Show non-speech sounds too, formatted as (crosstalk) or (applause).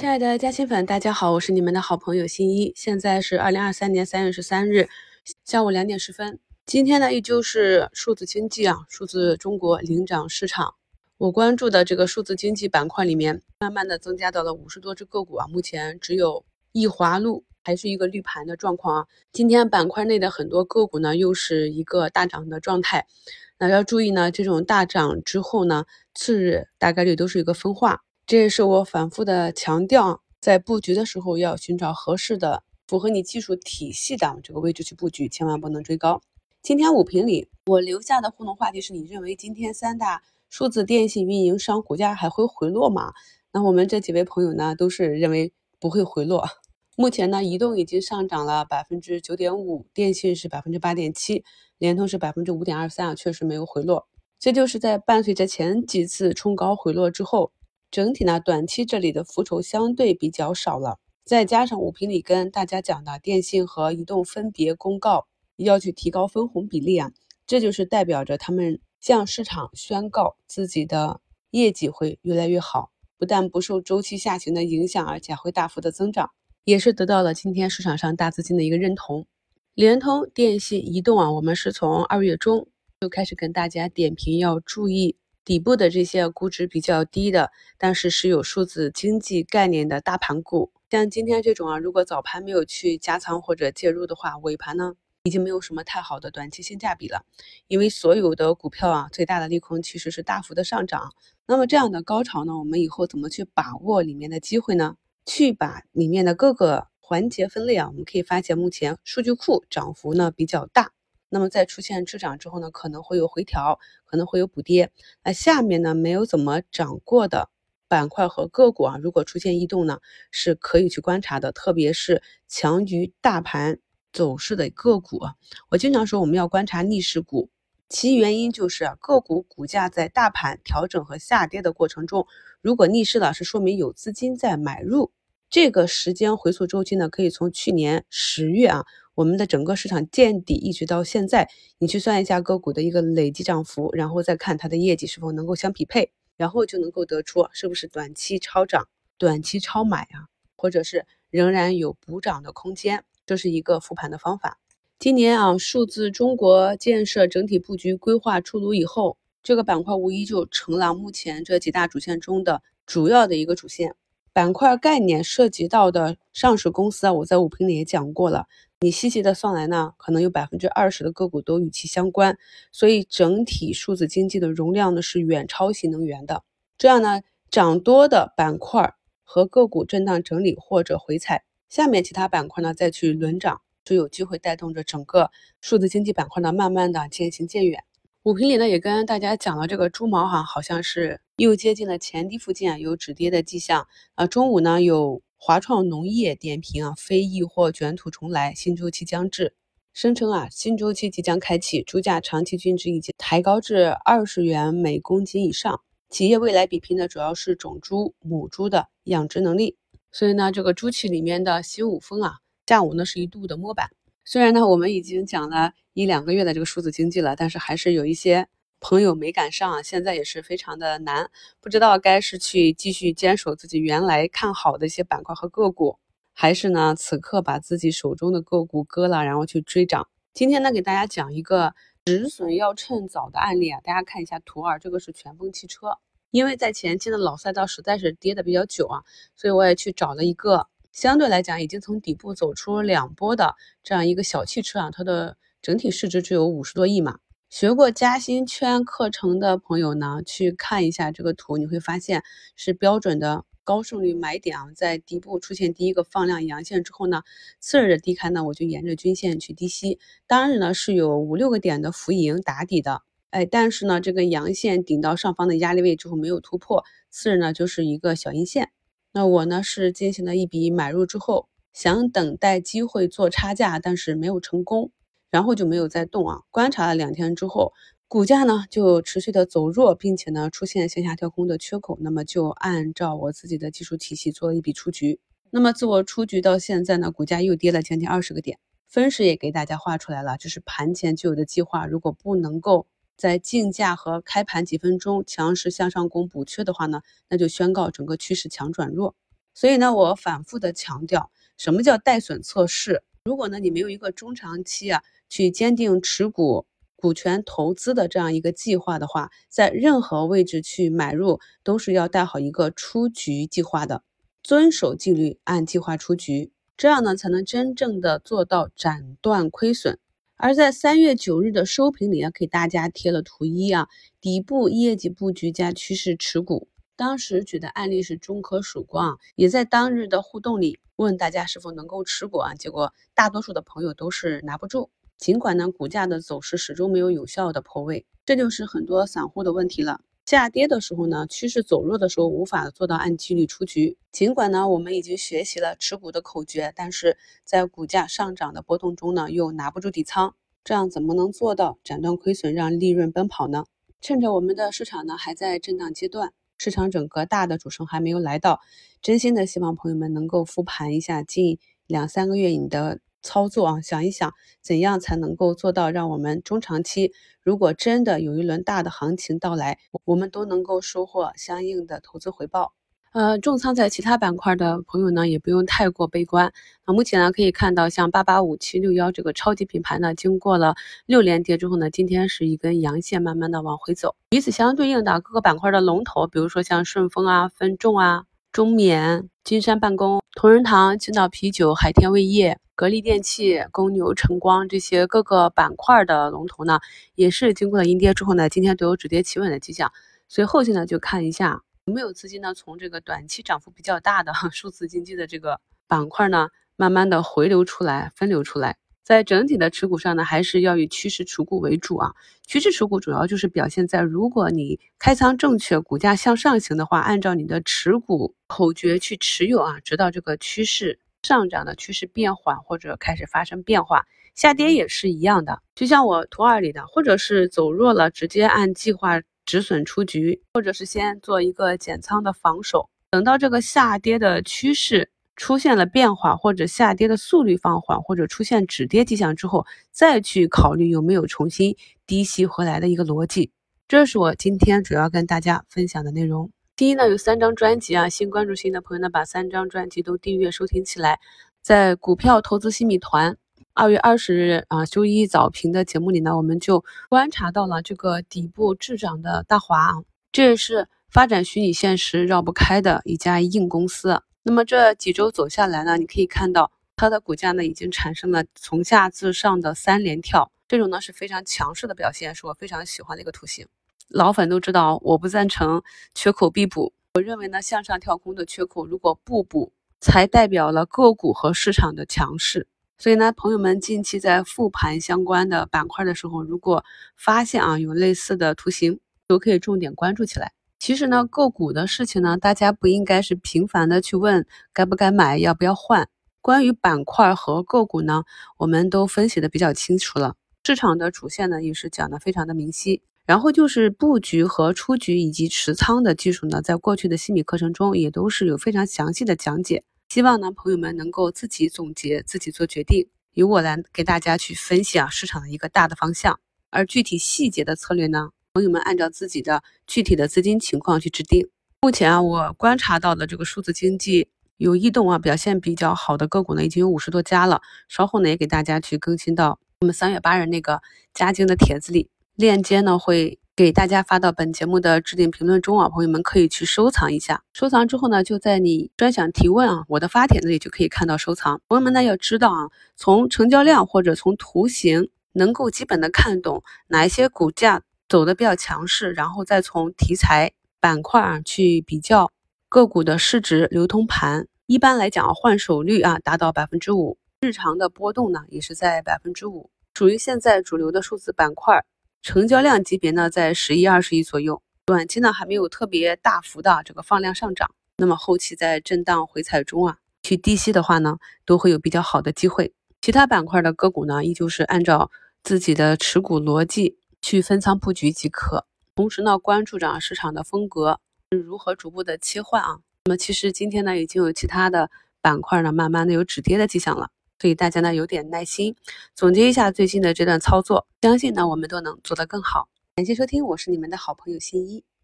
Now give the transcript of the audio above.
亲爱的嘉兴粉，大家好，我是你们的好朋友新一。现在是二零二三年三月十三日下午两点十分。今天呢，依旧是数字经济啊，数字中国领涨市场。我关注的这个数字经济板块里面，慢慢的增加到了五十多只个股啊，目前只有易华路还是一个绿盘的状况啊。今天板块内的很多个股呢，又是一个大涨的状态。那要注意呢，这种大涨之后呢，次日大概率都是一个分化。这也是我反复的强调，在布局的时候要寻找合适的、符合你技术体系的这个位置去布局，千万不能追高。今天五评里我留下的互动话题是你认为今天三大数字电信运营商股价还会回落吗？那我们这几位朋友呢，都是认为不会回落。目前呢，移动已经上涨了百分之九点五，电信是百分之八点七。联通是百分之五点二三啊，确实没有回落。这就是在伴随着前几次冲高回落之后，整体呢短期这里的浮筹相对比较少了。再加上五评里跟大家讲的电信和移动分别公告要去提高分红比例啊，这就是代表着他们向市场宣告自己的业绩会越来越好，不但不受周期下行的影响，而且会大幅的增长，也是得到了今天市场上大资金的一个认同。联通、电信、移动啊，我们是从二月中就开始跟大家点评，要注意底部的这些估值比较低的，但是是有数字经济概念的大盘股。像今天这种啊，如果早盘没有去加仓或者介入的话，尾盘呢已经没有什么太好的短期性价比了。因为所有的股票啊，最大的利空其实是大幅的上涨。那么这样的高潮呢，我们以后怎么去把握里面的机会呢？去把里面的各个。环节分类啊，我们可以发现目前数据库涨幅呢比较大，那么在出现滞涨之后呢，可能会有回调，可能会有补跌。那下面呢没有怎么涨过的板块和个股啊，如果出现异动呢，是可以去观察的，特别是强于大盘走势的个股。我经常说我们要观察逆势股，其原因就是个股股价在大盘调整和下跌的过程中，如果逆势了，是说明有资金在买入。这个时间回溯周期呢，可以从去年十月啊，我们的整个市场见底一直到现在，你去算一下个股的一个累计涨幅，然后再看它的业绩是否能够相匹配，然后就能够得出是不是短期超涨、短期超买啊，或者是仍然有补涨的空间，这是一个复盘的方法。今年啊，数字中国建设整体布局规划出炉以后，这个板块无疑就成了目前这几大主线中的主要的一个主线。板块概念涉及到的上市公司啊，我在五评里也讲过了。你细细的算来呢，可能有百分之二十的个股都与其相关。所以整体数字经济的容量呢是远超新能源的。这样呢，涨多的板块和个股震荡整理或者回踩，下面其他板块呢再去轮涨，就有机会带动着整个数字经济板块呢慢慢的渐行渐远。五评里呢也跟大家讲了，这个猪毛哈好像是又接近了前低附近啊，有止跌的迹象啊。中午呢有华创农业点评啊，非疫或卷土重来，新周期将至，声称啊新周期即将开启，猪价长期均值已经抬高至二十元每公斤以上。企业未来比拼的主要是种猪、母猪的养殖能力，所以呢这个猪企里面的新五丰啊，下午呢是一度的摸板。虽然呢，我们已经讲了一两个月的这个数字经济了，但是还是有一些朋友没赶上。现在也是非常的难，不知道该是去继续坚守自己原来看好的一些板块和个股，还是呢此刻把自己手中的个股割了，然后去追涨。今天呢，给大家讲一个止损要趁早的案例啊。大家看一下图二，这个是全峰汽车，因为在前期的老赛道实在是跌的比较久啊，所以我也去找了一个。相对来讲，已经从底部走出两波的这样一个小汽车啊，它的整体市值只有五十多亿嘛。学过嘉兴圈课程的朋友呢，去看一下这个图，你会发现是标准的高胜率买点啊。在底部出现第一个放量阳线之后呢，次日的低开呢，我就沿着均线去低吸，当日呢是有五六个点的浮盈打底的，哎，但是呢这个阳线顶到上方的压力位之后没有突破，次日呢就是一个小阴线。那我呢是进行了一笔买入之后，想等待机会做差价，但是没有成功，然后就没有再动啊。观察了两天之后，股价呢就持续的走弱，并且呢出现向下跳空的缺口，那么就按照我自己的技术体系做了一笔出局。那么自我出局到现在呢，股价又跌了将近二十个点，分时也给大家画出来了，这是盘前就有的计划，如果不能够。在竞价和开盘几分钟强势向上攻补缺的话呢，那就宣告整个趋势强转弱。所以呢，我反复的强调，什么叫带损测试？如果呢你没有一个中长期啊去坚定持股股权投资的这样一个计划的话，在任何位置去买入都是要带好一个出局计划的，遵守纪律，按计划出局，这样呢才能真正的做到斩断亏损。而在三月九日的收评里啊，给大家贴了图一啊，底部业绩布局加趋势持股。当时举的案例是中科曙光，也在当日的互动里问大家是否能够持股啊，结果大多数的朋友都是拿不住。尽管呢，股价的走势始终没有有效的破位，这就是很多散户的问题了。下跌的时候呢，趋势走弱的时候无法做到按纪律出局。尽管呢，我们已经学习了持股的口诀，但是在股价上涨的波动中呢，又拿不住底仓，这样怎么能做到斩断亏损，让利润奔跑呢？趁着我们的市场呢还在震荡阶段。市场整个大的主升还没有来到，真心的希望朋友们能够复盘一下近两三个月你的操作啊，想一想怎样才能够做到让我们中长期，如果真的有一轮大的行情到来，我们都能够收获相应的投资回报。呃，重仓在其他板块的朋友呢，也不用太过悲观。那目前呢，可以看到像八八五七六幺这个超级品牌呢，经过了六连跌之后呢，今天是一根阳线，慢慢的往回走。与此相对应的各个板块的龙头，比如说像顺丰啊、分众啊、中免、金山办公、同仁堂、青岛啤酒、海天味业、格力电器、公牛、晨光这些各个板块的龙头呢，也是经过了阴跌之后呢，今天都有止跌企稳的迹象。所以后期呢，就看一下。有没有资金呢？从这个短期涨幅比较大的 (laughs) 数字经济的这个板块呢，慢慢的回流出来，分流出来。在整体的持股上呢，还是要以趋势持股为主啊。趋势持股主要就是表现在，如果你开仓正确，股价向上行的话，按照你的持股口诀去持有啊，直到这个趋势上涨的趋势变缓或者开始发生变化。下跌也是一样的，就像我图二里的，或者是走弱了，直接按计划。止损出局，或者是先做一个减仓的防守，等到这个下跌的趋势出现了变化，或者下跌的速率放缓，或者出现止跌迹象之后，再去考虑有没有重新低吸回来的一个逻辑。这是我今天主要跟大家分享的内容。第一呢，有三张专辑啊，新关注新的朋友呢，把三张专辑都订阅收听起来，在股票投资新米团。二月二十日啊，周一早评的节目里呢，我们就观察到了这个底部滞涨的大华啊，这也是发展虚拟现实绕不开的一家硬公司。那么这几周走下来呢，你可以看到它的股价呢已经产生了从下至上的三连跳，这种呢是非常强势的表现，是我非常喜欢的一个图形。老粉都知道，我不赞成缺口必补，我认为呢向上跳空的缺口如果不补，才代表了个股和市场的强势。所以呢，朋友们近期在复盘相关的板块的时候，如果发现啊有类似的图形，都可以重点关注起来。其实呢，个股的事情呢，大家不应该是频繁的去问该不该买，要不要换。关于板块和个股呢，我们都分析的比较清楚了。市场的主线呢，也是讲的非常的明晰。然后就是布局和出局以及持仓的技术呢，在过去的心理课程中也都是有非常详细的讲解。希望呢，朋友们能够自己总结，自己做决定，由我来给大家去分析啊市场的一个大的方向，而具体细节的策略呢，朋友们按照自己的具体的资金情况去制定。目前啊，我观察到的这个数字经济有异动啊，表现比较好的个股呢，已经有五十多家了。稍后呢，也给大家去更新到我们三月八日那个加精的帖子里，链接呢会。给大家发到本节目的置顶评论中啊，朋友们可以去收藏一下。收藏之后呢，就在你专享提问啊，我的发帖那里就可以看到收藏。朋友们呢要知道啊，从成交量或者从图形能够基本的看懂哪一些股价走的比较强势，然后再从题材板块啊去比较个股的市值、流通盘。一般来讲啊，换手率啊达到百分之五，日常的波动呢也是在百分之五，属于现在主流的数字板块。成交量级别呢，在十亿、二十亿左右，短期呢还没有特别大幅的这个放量上涨，那么后期在震荡回踩中啊，去低吸的话呢，都会有比较好的机会。其他板块的个股呢，依旧是按照自己的持股逻辑去分仓布局即可，同时呢，关注着市场的风格如何逐步的切换啊。那么其实今天呢，已经有其他的板块呢，慢慢的有止跌的迹象了。所以大家呢有点耐心，总结一下最近的这段操作，相信呢我们都能做得更好。感谢收听，我是你们的好朋友新一。